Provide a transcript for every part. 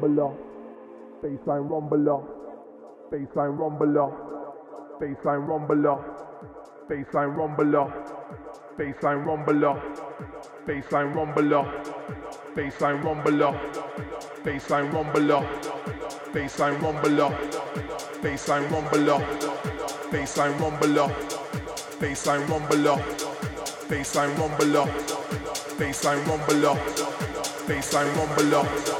Baseline rumbler, baseline rumbler, baseline rumbler, baseline rumbler, baseline rumbler, baseline rumbler, baseline rumbler, baseline rumbler, baseline rumbler, baseline rumbler, baseline rumbler, baseline rumbler, baseline rumbler, baseline rumbler, baseline rumbler, baseline rumbler,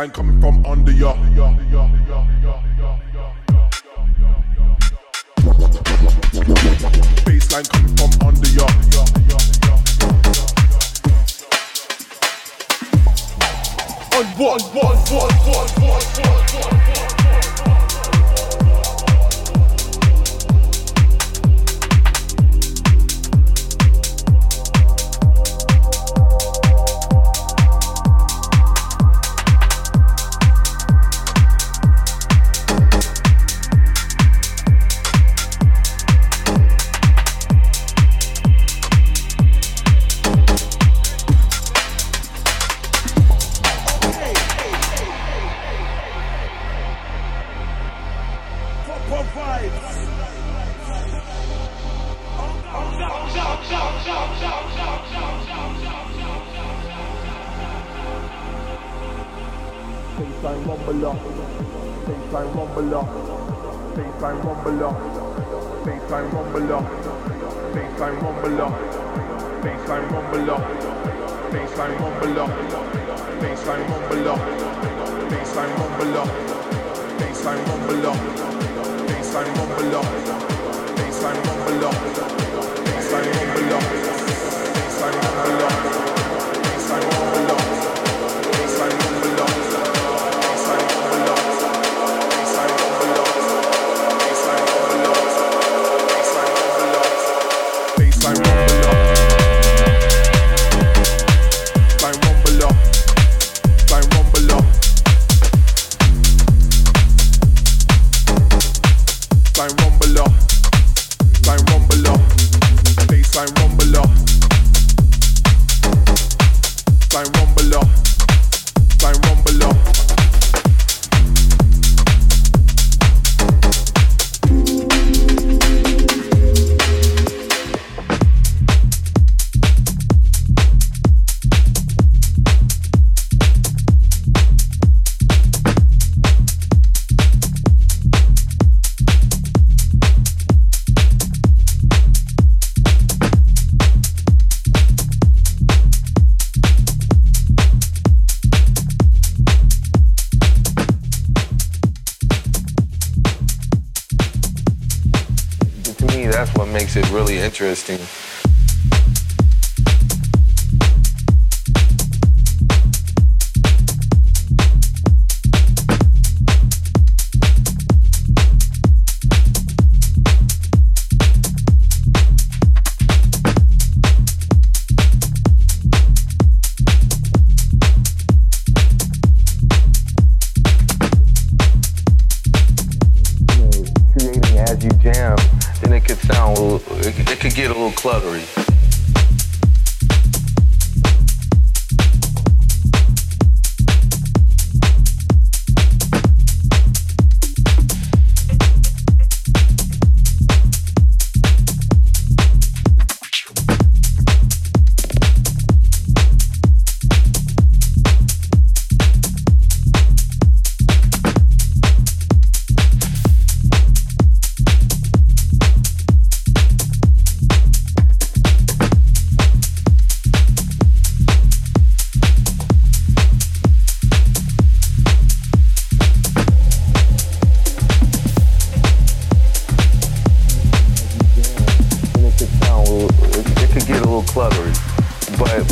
sign coming from under ya. Baseline coming from under ya. On what, what, what, what, what, what, what, what. Baseline rumbler, makes it really interesting.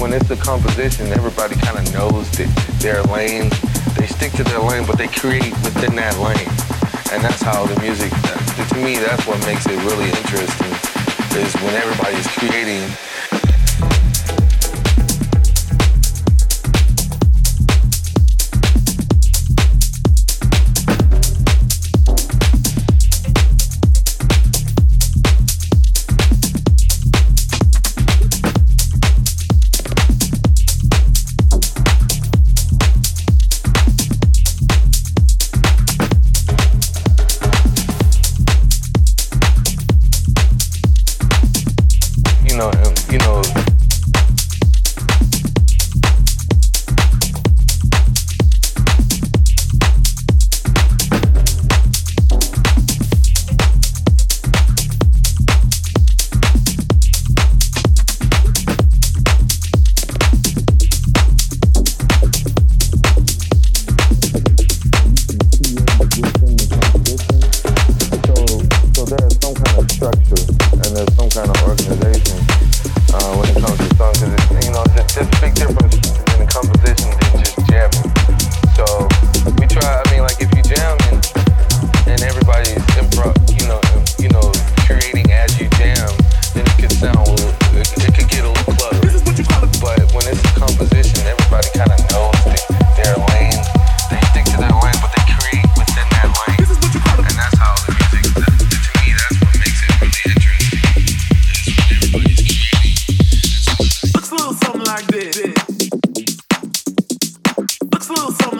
when it's a composition, everybody kind of knows that their lane. They stick to their lane, but they create within that lane, and that's how the music. To me, that's what makes it really interesting. Is when everybody's creating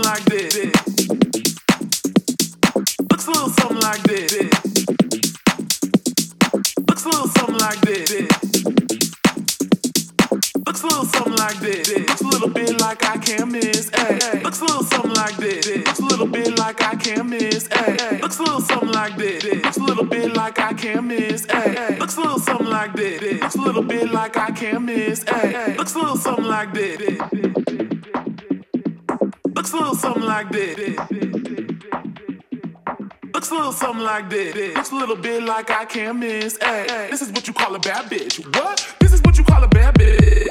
like this. Looks a little something like this. Looks a little something like this. Looks a little something like this. Looks a little bit like I can't miss. Looks a little something like this. Looks a little bit like I can't miss. Looks a little something like this. Looks a little bit like I can't miss. Looks a little something like this. Looks a little bit like I can't miss. Looks a little something like this little something like that. Looks a little something like this. Looks a little bit like I can't miss. Hey, this is what you call a bad bitch. What? This is what you call a bad bitch.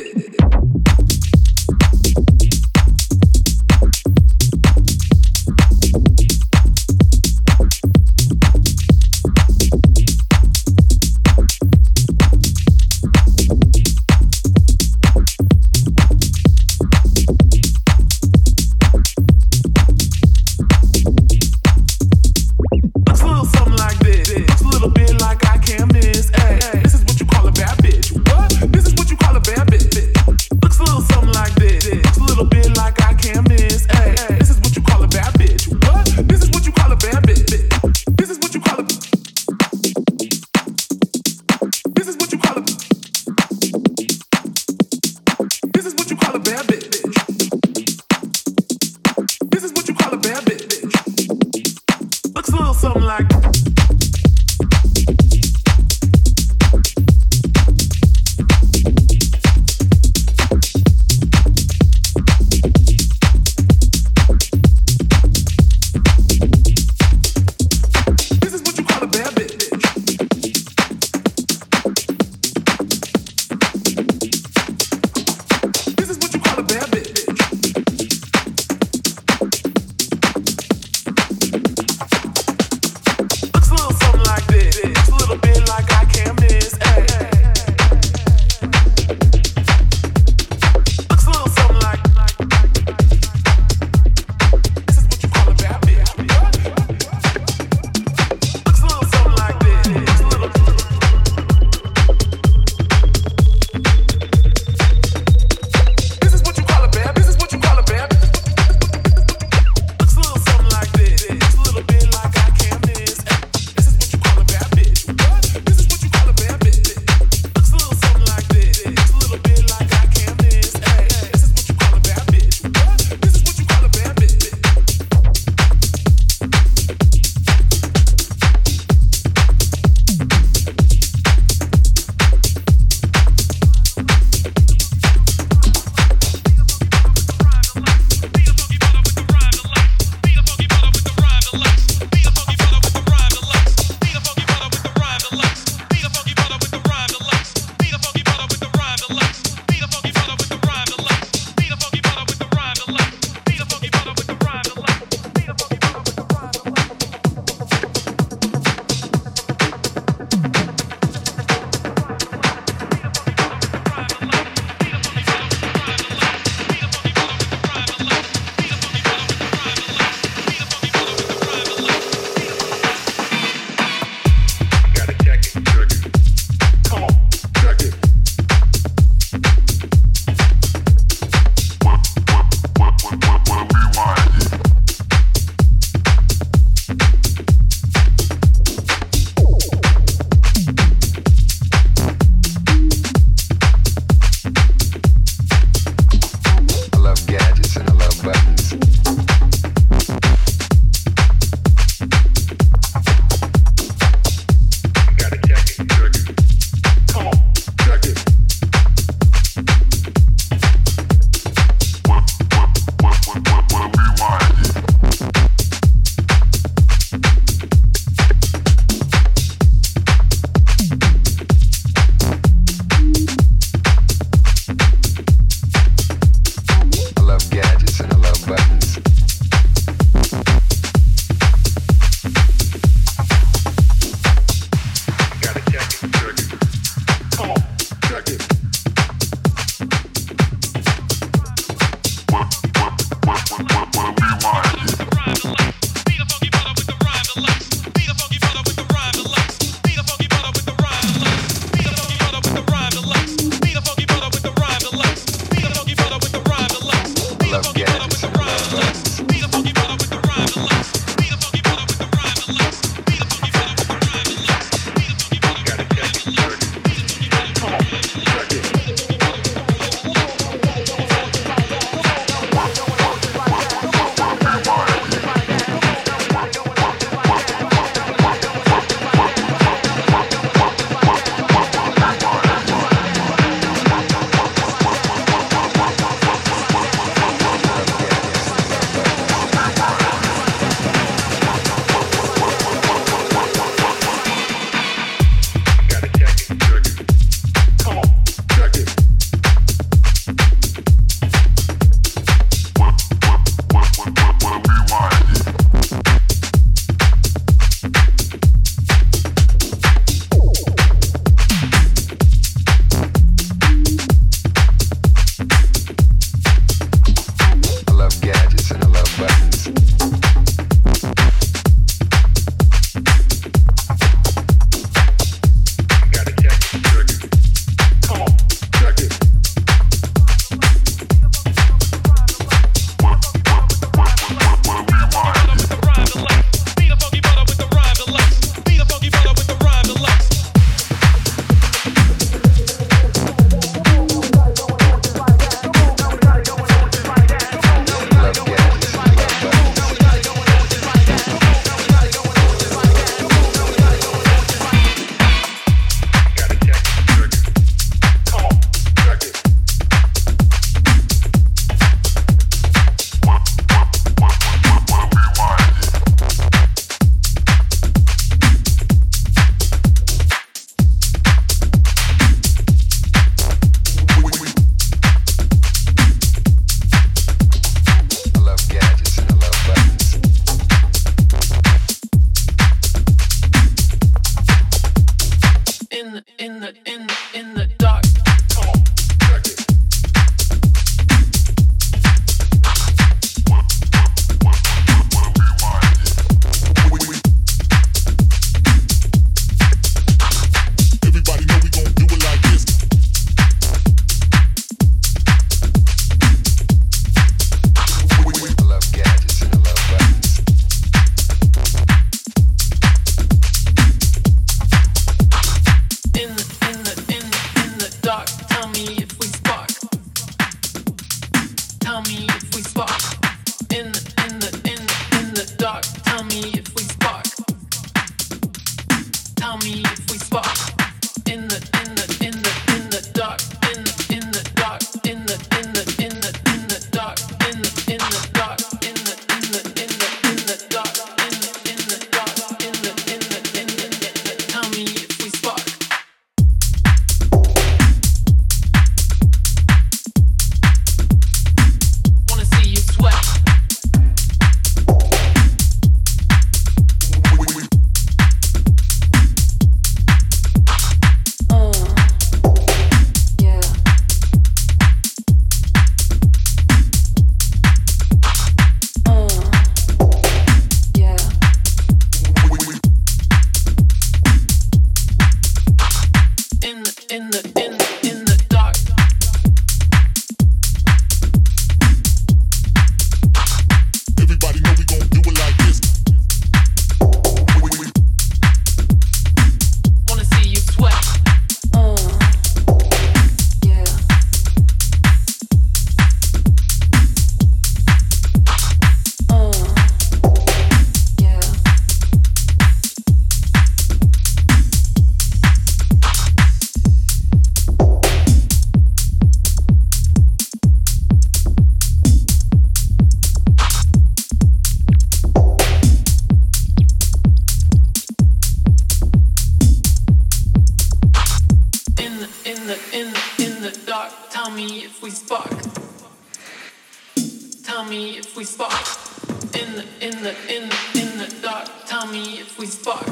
in the, in the dark. Tell me if we spark.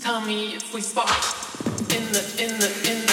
Tell me if we spark. In the in the in. The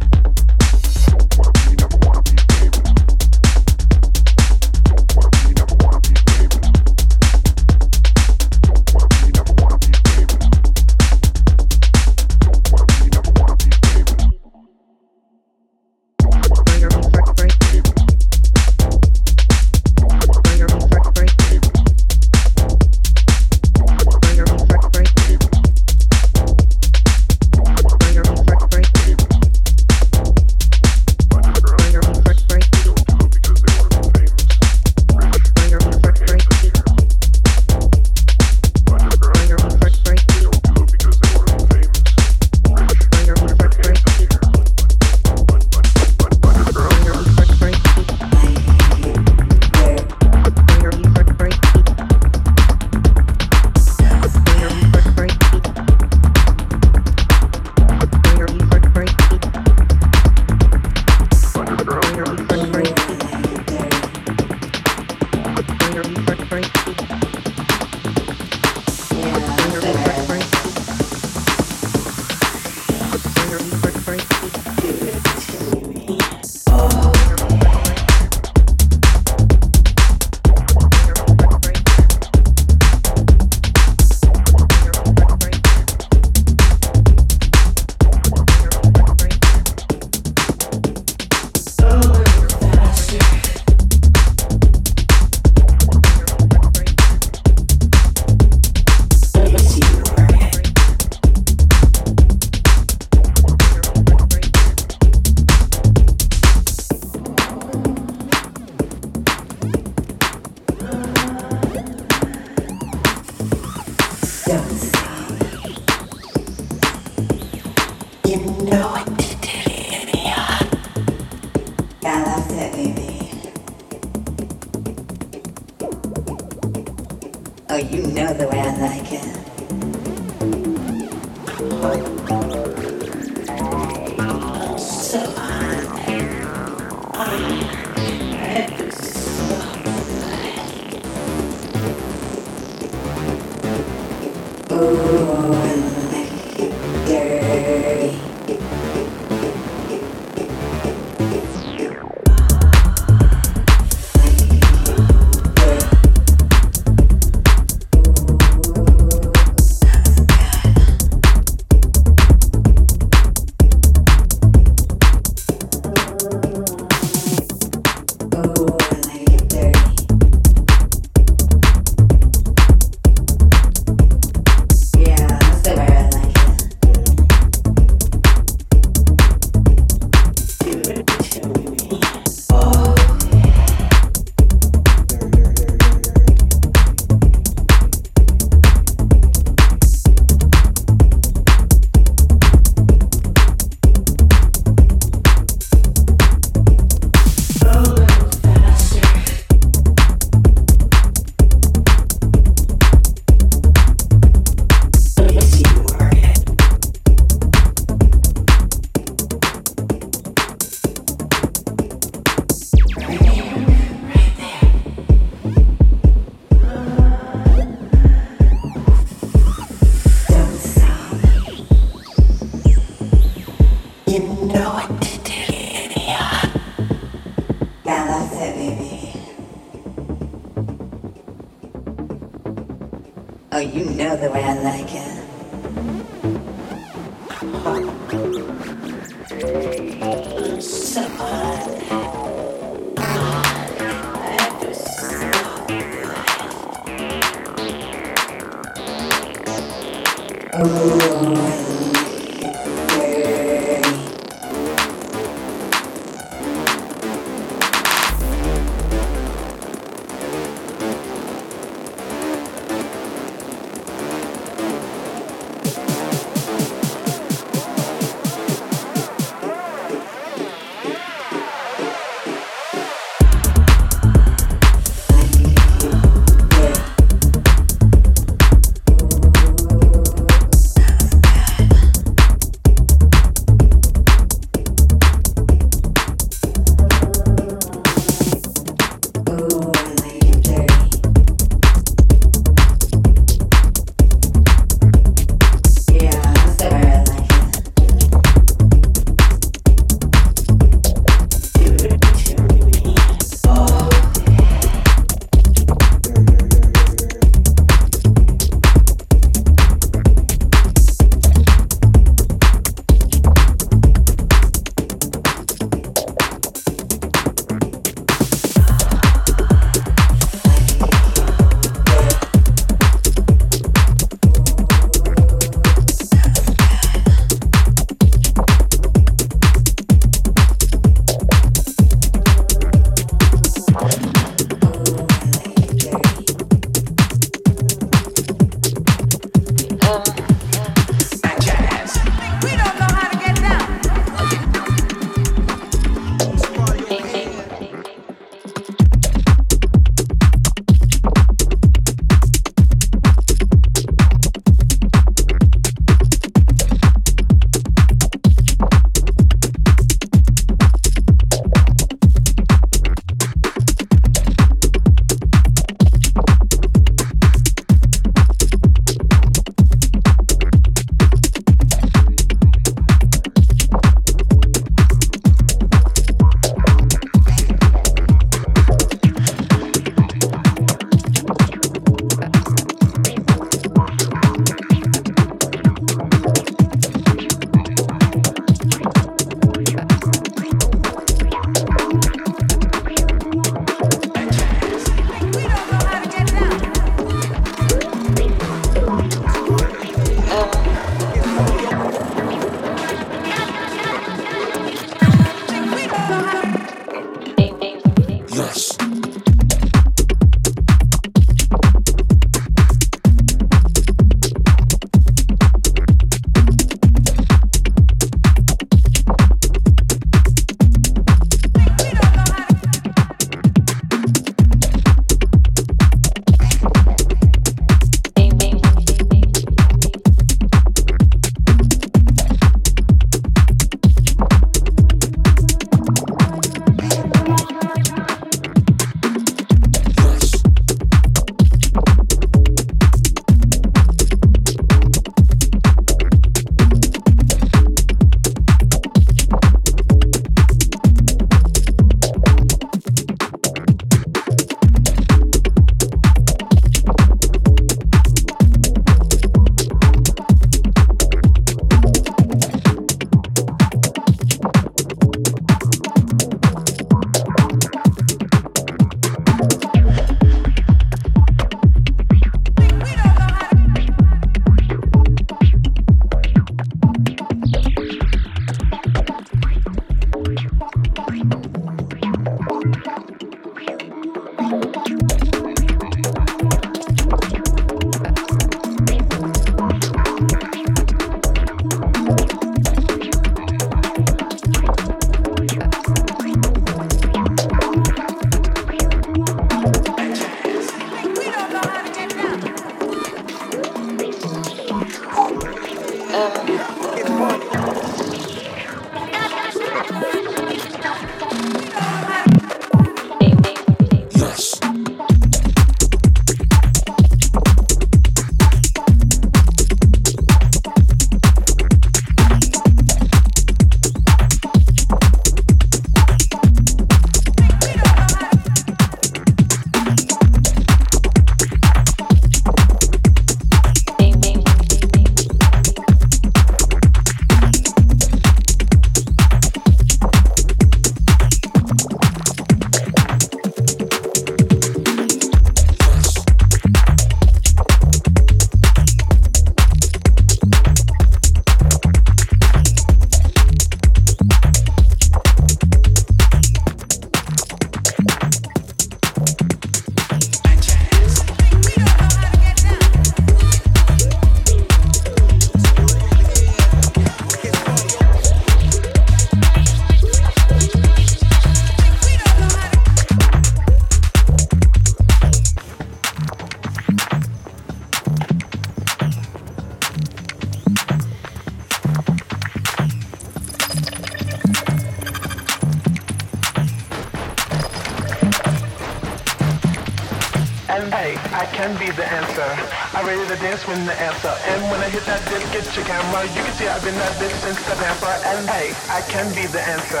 get your camera. You can see I've been at this since the pamper. And hey, I can be the answer.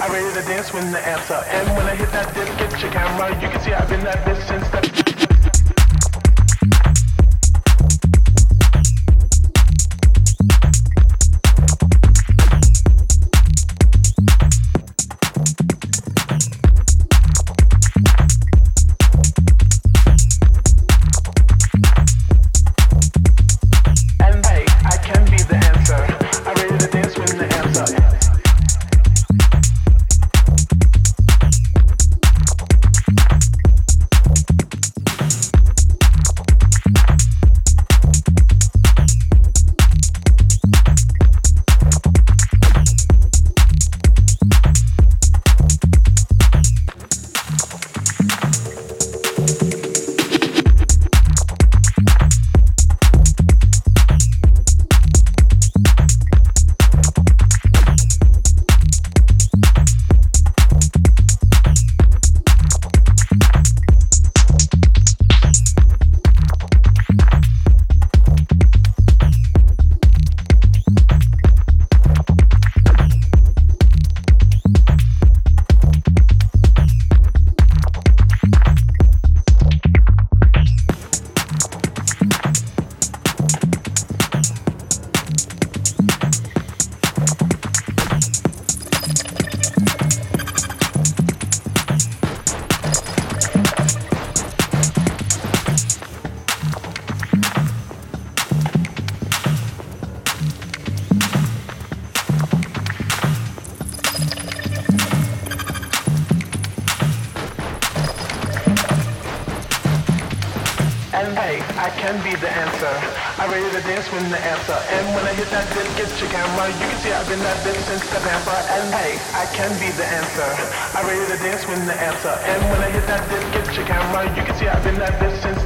I ready to dance when the answer. And when I hit that dip, get your camera. You can see I've been at this since the And hey, I can be the answer. I ready to dance when the answer. And when I hit that dip, get your camera. You can see I've been that bitch since the pamper. And hey, I can be the answer. I ready to dance when the answer. And when I hit that dip, get your camera. You can see I've been that bitch since